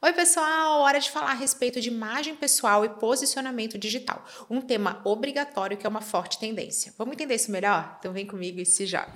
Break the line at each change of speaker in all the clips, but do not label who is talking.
Oi, pessoal! Hora de falar a respeito de imagem pessoal e posicionamento digital. Um tema obrigatório que é uma forte tendência. Vamos entender isso melhor? Então vem comigo e se joga.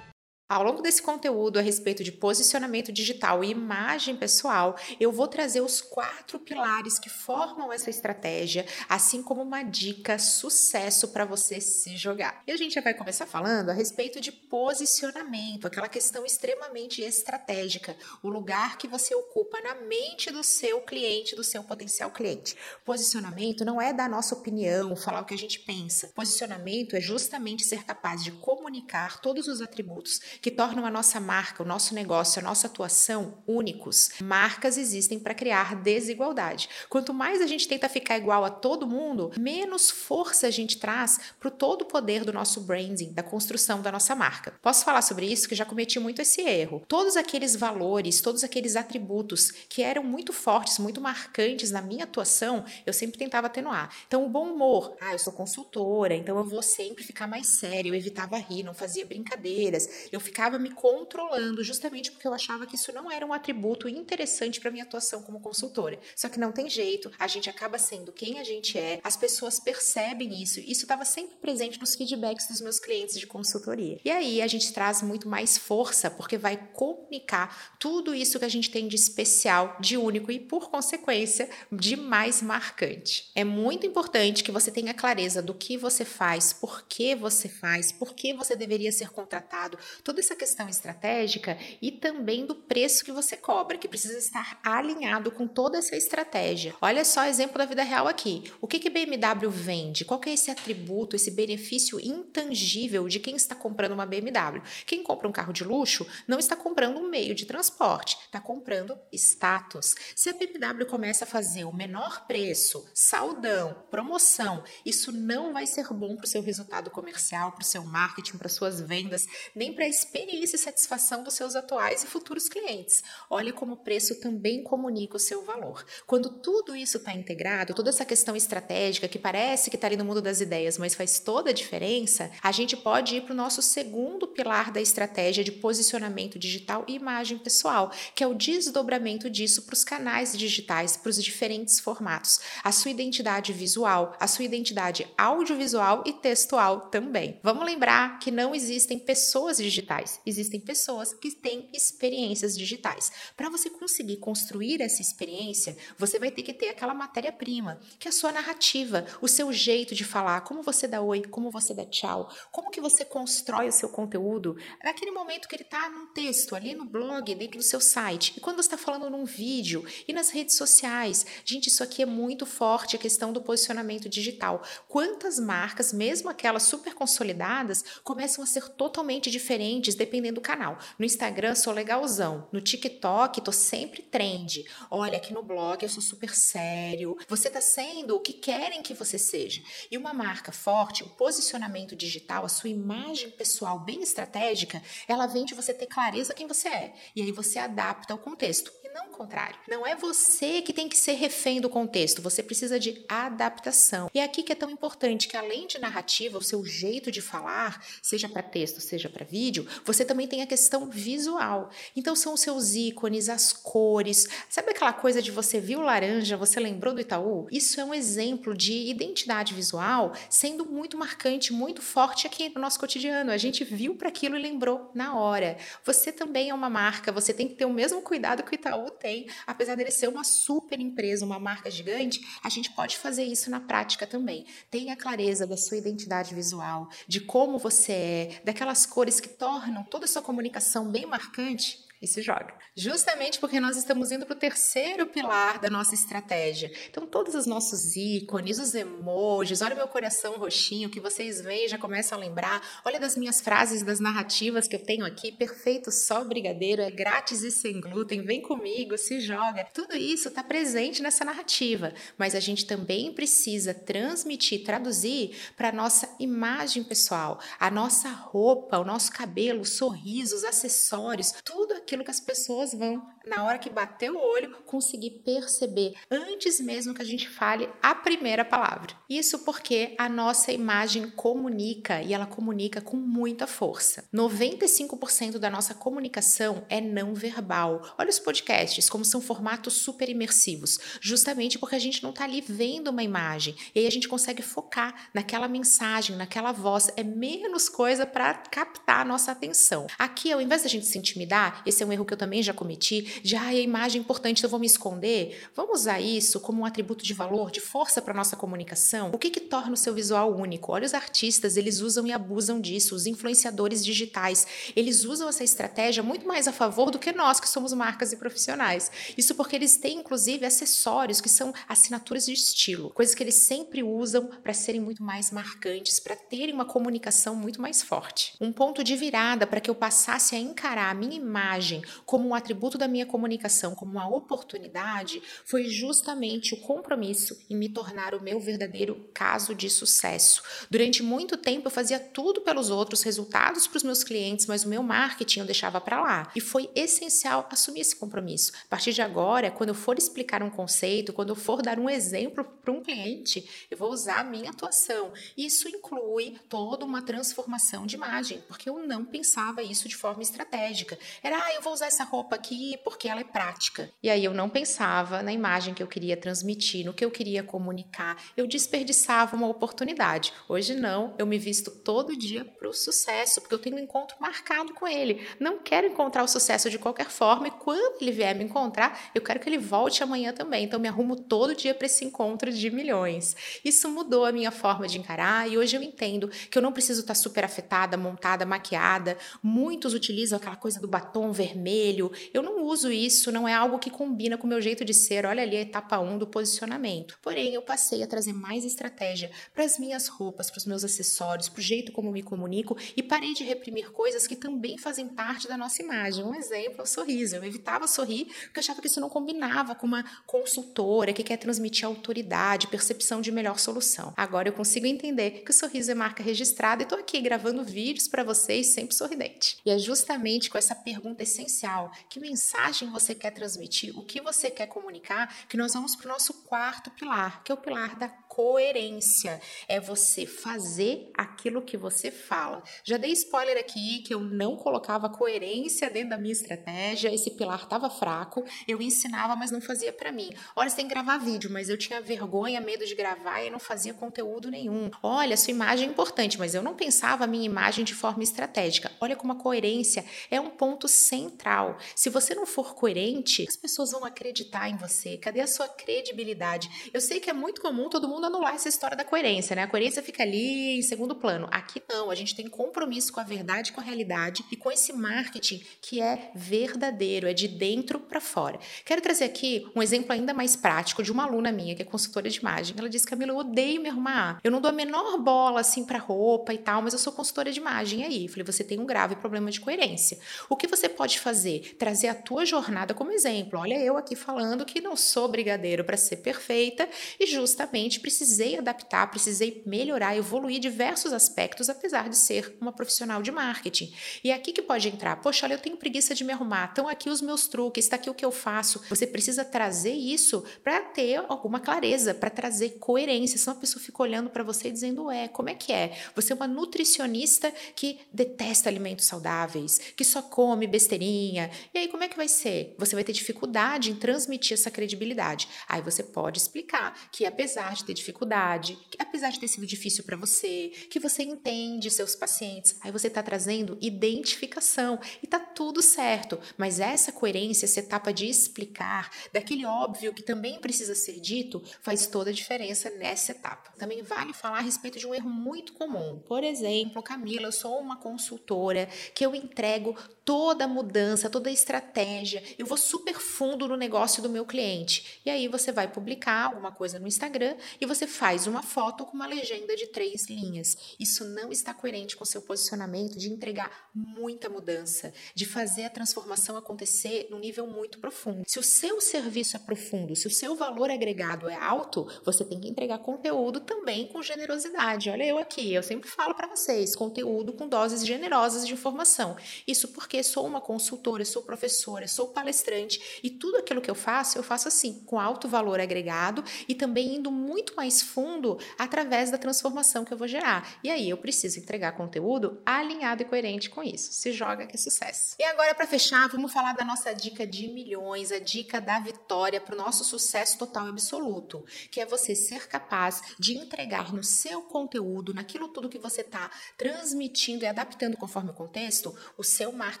Ao longo desse conteúdo a respeito de posicionamento digital e imagem pessoal, eu vou trazer os quatro pilares que formam essa estratégia, assim como uma dica sucesso para você se jogar. E a gente já vai começar falando a respeito de posicionamento, aquela questão extremamente estratégica, o lugar que você ocupa na mente do seu cliente, do seu potencial cliente. Posicionamento não é dar nossa opinião, falar o que a gente pensa. Posicionamento é justamente ser capaz de comunicar todos os atributos que tornam a nossa marca, o nosso negócio, a nossa atuação únicos. Marcas existem para criar desigualdade. Quanto mais a gente tenta ficar igual a todo mundo, menos força a gente traz para o todo poder do nosso branding, da construção da nossa marca. Posso falar sobre isso que já cometi muito esse erro. Todos aqueles valores, todos aqueles atributos que eram muito fortes, muito marcantes na minha atuação, eu sempre tentava atenuar. Então, o bom humor, ah, eu sou consultora, então eu vou sempre ficar mais sério, eu evitava rir, não fazia brincadeiras, eu ficava me controlando, justamente porque eu achava que isso não era um atributo interessante para minha atuação como consultora. Só que não tem jeito, a gente acaba sendo quem a gente é, as pessoas percebem isso. Isso estava sempre presente nos feedbacks dos meus clientes de consultoria. E aí a gente traz muito mais força, porque vai comunicar tudo isso que a gente tem de especial, de único e, por consequência, de mais marcante. É muito importante que você tenha clareza do que você faz, por que você faz, por que você deveria ser contratado, essa questão estratégica e também do preço que você cobra, que precisa estar alinhado com toda essa estratégia. Olha só exemplo da vida real aqui. O que que BMW vende? Qual que é esse atributo, esse benefício intangível de quem está comprando uma BMW? Quem compra um carro de luxo não está comprando um meio de transporte, está comprando status. Se a BMW começa a fazer o menor preço, saldão, promoção, isso não vai ser bom para o seu resultado comercial, para o seu marketing, para suas vendas, nem para a experiência e satisfação dos seus atuais e futuros clientes. Olha como o preço também comunica o seu valor. Quando tudo isso está integrado, toda essa questão estratégica que parece que está ali no mundo das ideias, mas faz toda a diferença, a gente pode ir para o nosso segundo pilar da estratégia de posicionamento digital e imagem pessoal, que é o desdobramento disso para os canais digitais, para os diferentes formatos, a sua identidade visual, a sua identidade audiovisual e textual também. Vamos lembrar que não existem pessoas digitais, existem pessoas que têm experiências digitais. Para você conseguir construir essa experiência, você vai ter que ter aquela matéria-prima, que é a sua narrativa, o seu jeito de falar, como você dá oi, como você dá tchau, como que você constrói o seu conteúdo, naquele momento que ele está num texto, ali no blog, dentro do seu site, e quando você está falando num vídeo e nas redes sociais. Gente, isso aqui é muito forte, a questão do posicionamento digital. Quantas marcas, mesmo aquelas super consolidadas, começam a ser totalmente diferentes dependendo do canal. No Instagram sou legalzão, no TikTok tô sempre trend. Olha, aqui no blog eu sou super sério. Você tá sendo o que querem que você seja. E uma marca forte, o posicionamento digital, a sua imagem pessoal bem estratégica, ela vem de você ter clareza quem você é. E aí você adapta ao contexto não o contrário. Não é você que tem que ser refém do contexto, você precisa de adaptação. E é aqui que é tão importante que além de narrativa, o seu jeito de falar, seja para texto, seja para vídeo, você também tem a questão visual. Então são os seus ícones, as cores. Sabe aquela coisa de você viu laranja, você lembrou do Itaú? Isso é um exemplo de identidade visual sendo muito marcante, muito forte aqui no nosso cotidiano. A gente viu para aquilo e lembrou na hora. Você também é uma marca, você tem que ter o mesmo cuidado que o Itaú Itaú tem, apesar dele ser uma super empresa, uma marca gigante, a gente pode fazer isso na prática também. Tenha clareza da sua identidade visual, de como você é, daquelas cores que tornam toda a sua comunicação bem marcante e se joga. Justamente porque nós estamos indo para o terceiro pilar da nossa estratégia. Então, todos os nossos ícones, os emojis, olha meu coração roxinho que vocês veem já começam a lembrar. Olha das minhas frases, das narrativas que eu tenho aqui. Perfeito, só brigadeiro, é grátis e sem glúten. Vem comigo, se joga. Tudo isso está presente nessa narrativa, mas a gente também precisa transmitir, traduzir para a nossa imagem pessoal, a nossa roupa, o nosso cabelo, sorrisos, acessórios, tudo aquilo aquilo que as pessoas vão na hora que bater o olho, conseguir perceber antes mesmo que a gente fale a primeira palavra. Isso porque a nossa imagem comunica e ela comunica com muita força. 95% da nossa comunicação é não verbal. Olha os podcasts, como são formatos super imersivos, justamente porque a gente não está ali vendo uma imagem e aí a gente consegue focar naquela mensagem, naquela voz. É menos coisa para captar a nossa atenção. Aqui, ao invés da gente se intimidar, esse é um erro que eu também já cometi, de ah, a imagem é importante, então eu vou me esconder. Vamos usar isso como um atributo de valor, de força para nossa comunicação? O que, que torna o seu visual único? Olha os artistas, eles usam e abusam disso, os influenciadores digitais, eles usam essa estratégia muito mais a favor do que nós que somos marcas e profissionais. Isso porque eles têm inclusive acessórios que são assinaturas de estilo, coisas que eles sempre usam para serem muito mais marcantes, para terem uma comunicação muito mais forte. Um ponto de virada para que eu passasse a encarar a minha imagem como um atributo da minha comunicação, como uma oportunidade, foi justamente o compromisso em me tornar o meu verdadeiro caso de sucesso. Durante muito tempo eu fazia tudo pelos outros, resultados para os meus clientes, mas o meu marketing eu deixava para lá. E foi essencial assumir esse compromisso. A partir de agora, quando eu for explicar um conceito, quando eu for dar um exemplo para um cliente, eu vou usar a minha atuação. Isso inclui toda uma transformação de imagem, porque eu não pensava isso de forma estratégica. Era, ah, eu vou usar essa roupa aqui porque ela é prática. E aí eu não pensava na imagem que eu queria transmitir, no que eu queria comunicar. Eu desperdiçava uma oportunidade. Hoje não, eu me visto todo dia para o sucesso, porque eu tenho um encontro marcado com ele. Não quero encontrar o sucesso de qualquer forma e quando ele vier me encontrar, eu quero que ele volte amanhã também. Então me arrumo todo dia para esse encontro de milhões. Isso mudou a minha forma de encarar e hoje eu entendo que eu não preciso estar super afetada, montada, maquiada. Muitos utilizam aquela coisa do batom vermelho. Eu não uso isso, não é algo que combina com o meu jeito de ser. Olha ali a etapa 1 do posicionamento. Porém, eu passei a trazer mais estratégia para as minhas roupas, para os meus acessórios, para o jeito como me comunico e parei de reprimir coisas que também fazem parte da nossa imagem. Um exemplo é o sorriso. Eu evitava sorrir porque achava que isso não combinava com uma consultora que quer transmitir autoridade, percepção de melhor solução. Agora eu consigo entender que o sorriso é marca registrada e estou aqui gravando vídeos para vocês sempre sorridente. E é justamente com essa pergunta essencial: que mensagem você quer transmitir? O que você quer comunicar? Que nós vamos para o nosso quarto pilar, que é o pilar da coerência. É você fazer aquilo que você fala. Já dei spoiler aqui que eu não colocava coerência dentro da minha estratégia, esse pilar estava fraco, eu ensinava, mas não fazia para mim. Olha, você tem que gravar vídeo, mas eu tinha vergonha, medo de gravar e não fazia conteúdo nenhum. Olha, sua imagem é importante, mas eu não pensava a minha imagem de forma estratégica. Olha como a coerência é um ponto central. Se você não for coerente, as pessoas vão acreditar em você. Cadê a sua credibilidade? Eu sei que é muito comum todo mundo anular essa história da coerência, né? A coerência fica ali em segundo plano. Aqui não, a gente tem compromisso com a verdade, com a realidade e com esse marketing que é verdadeiro, é de dentro para fora. Quero trazer aqui um exemplo ainda mais prático de uma aluna minha que é consultora de imagem. Ela disse: Camila, eu odeio me arrumar. Eu não dou a menor bola assim para roupa e tal, mas eu sou consultora de imagem. E aí? falei: você tem um grave problema de coerência. O que você pode fazer? Trazer a tua jornada como exemplo. Olha, eu aqui falando que não sou brigadeiro para ser perfeita e justamente precisei adaptar, precisei melhorar, evoluir diversos aspectos, apesar de ser uma profissional de marketing. E é aqui que pode entrar, poxa, olha, eu tenho preguiça de me arrumar, estão aqui os meus truques, está aqui o que eu faço. Você precisa trazer isso para ter alguma clareza, para trazer coerência. Senão a pessoa fica olhando para você e dizendo, é, como é que é? Você é uma nutricionista que detesta alimentos saudáveis, que só come besteirinha. E aí, como é que vai ser? Você vai ter dificuldade em transmitir essa credibilidade. Aí você pode explicar que, apesar de ter dificuldade, que apesar de ter sido difícil para você, que você entende seus pacientes, aí você está trazendo identificação e tá tudo certo. Mas essa coerência, essa etapa de explicar, daquele óbvio que também precisa ser dito, faz toda a diferença nessa etapa. Também vale falar a respeito de um erro muito comum. Por exemplo, Camila, eu sou uma consultora que eu entrego toda a mudança, toda a estratégia, eu vou super fundo no negócio do meu cliente. E aí você vai publicar alguma coisa no Instagram e você faz uma foto com uma legenda de três linhas. Isso não está coerente com seu posicionamento de entregar muita mudança, de fazer a transformação acontecer num nível muito profundo. Se o seu serviço é profundo, se o seu valor agregado é alto, você tem que entregar conteúdo também com generosidade. Olha eu aqui, eu sempre falo para vocês, conteúdo com doses generosas de informação. Isso porque sou uma consultora, sou professora, sou palestrante e tudo aquilo que eu faço, eu faço assim, com alto valor agregado e também indo muito mais fundo através da transformação que eu vou gerar. E aí eu preciso entregar conteúdo alinhado e coerente com isso. Se joga que é sucesso. E agora para fechar, vamos falar da nossa dica de milhões, a dica da vitória para o nosso sucesso total e absoluto, que é você ser capaz de entregar no seu conteúdo, naquilo tudo que você está transmitindo e adaptando conforme o contexto, o seu marketing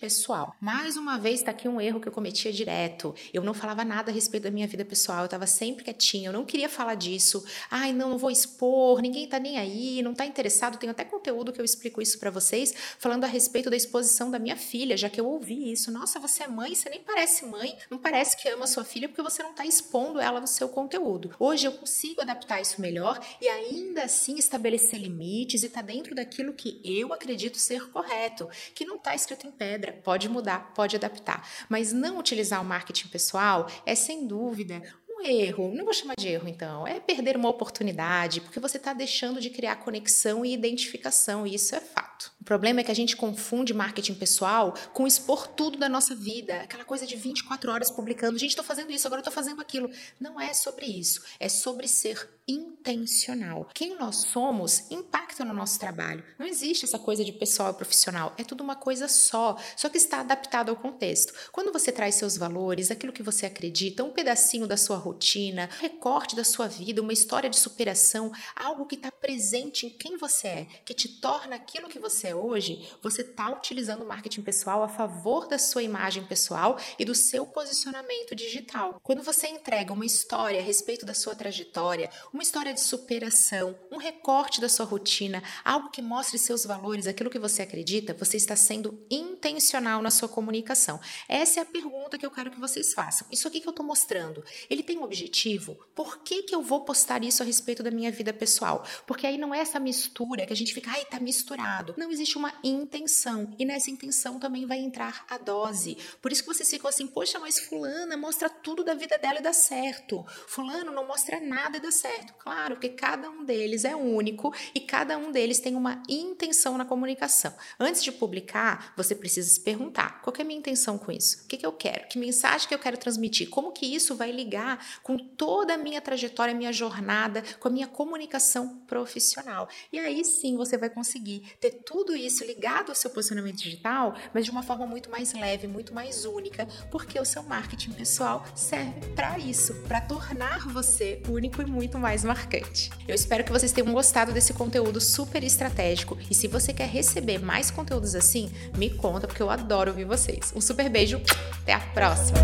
pessoal. Mais uma vez, está aqui um erro que eu cometia direto. Eu não falava nada a respeito da minha vida pessoal, eu estava sempre quietinha, eu não queria falar disso. Ai, não, não vou expor, ninguém está nem aí, não está interessado. Tenho até conteúdo que eu explico isso para vocês, falando a respeito da exposição da minha filha, já que eu ouvi isso. Nossa, você é mãe, você nem parece mãe, não parece que ama sua filha porque você não está expondo ela no seu conteúdo. Hoje eu consigo adaptar isso melhor e ainda assim estabelecer limites e tá dentro daquilo que eu acredito ser correto, que não está escrito em pedra. Pode mudar, pode adaptar, mas não utilizar o marketing pessoal é sem dúvida um erro, não vou chamar de erro então, é perder uma oportunidade, porque você está deixando de criar conexão e identificação, e isso é fato. O problema é que a gente confunde marketing pessoal com expor tudo da nossa vida, aquela coisa de 24 horas publicando, gente, estou fazendo isso, agora estou fazendo aquilo. Não é sobre isso, é sobre ser intencional. Quem nós somos impacta no nosso trabalho. Não existe essa coisa de pessoal e profissional, é tudo uma coisa só, só que está adaptado ao contexto. Quando você traz seus valores, aquilo que você acredita, um pedacinho da sua rotina, um recorte da sua vida, uma história de superação, algo que está presente em quem você é, que te torna aquilo que você é hoje, você está utilizando o marketing pessoal a favor da sua imagem pessoal e do seu posicionamento digital. Quando você entrega uma história a respeito da sua trajetória, uma história de superação, um recorte da sua rotina, algo que mostre seus valores, aquilo que você acredita, você está sendo intencional na sua comunicação. Essa é a pergunta que eu quero que vocês façam. Isso aqui que eu estou mostrando, ele tem um objetivo? Por que, que eu vou postar isso a respeito da minha vida pessoal? Porque aí não é essa mistura que a gente fica, ai, tá misturado. Não existe uma intenção. E nessa intenção também vai entrar a dose. Por isso que vocês ficam assim, poxa, mas fulana mostra tudo da vida dela e dá certo. Fulano não mostra nada e dá certo. Claro, porque cada um deles é único e cada um deles tem uma intenção na comunicação. Antes de publicar, você precisa se perguntar: qual é a minha intenção com isso? O que, que eu quero? Que mensagem que eu quero transmitir? Como que isso vai ligar com toda a minha trajetória, minha jornada, com a minha comunicação profissional? E aí sim você vai conseguir ter tudo isso ligado ao seu posicionamento digital, mas de uma forma muito mais leve, muito mais única, porque o seu marketing pessoal serve para isso, para tornar você único e muito mais marcante. Eu espero que vocês tenham gostado desse conteúdo super estratégico e se você quer receber mais conteúdos assim, me conta porque eu adoro ouvir vocês. Um super beijo, até a próxima!